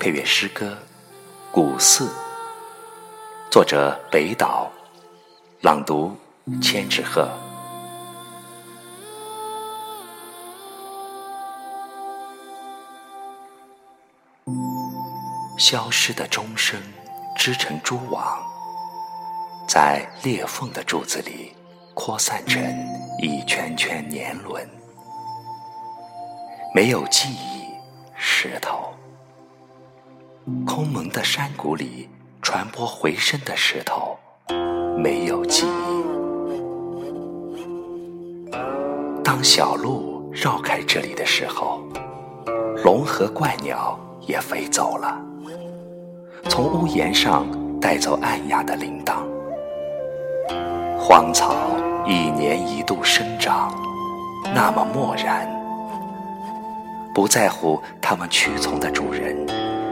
配乐诗歌《古寺》，作者北岛，朗读千纸鹤。消失的钟声织成蛛网，在裂缝的柱子里扩散成一圈圈年轮。没有记忆，石头。空蒙的山谷里传播回声的石头，没有记忆。当小路绕开这里的时候，龙和怪鸟也飞走了。从屋檐上带走暗哑的铃铛，荒草一年一度生长，那么漠然，不在乎他们屈从的主人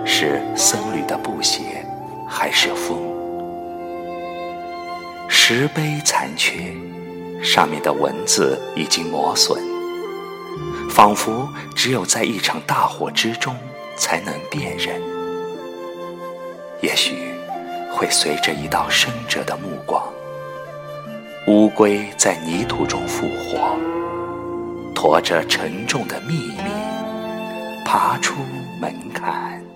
是僧侣的布鞋还是风。石碑残缺，上面的文字已经磨损，仿佛只有在一场大火之中才能辨认。也许会随着一道生者的目光，乌龟在泥土中复活，驮着沉重的秘密，爬出门槛。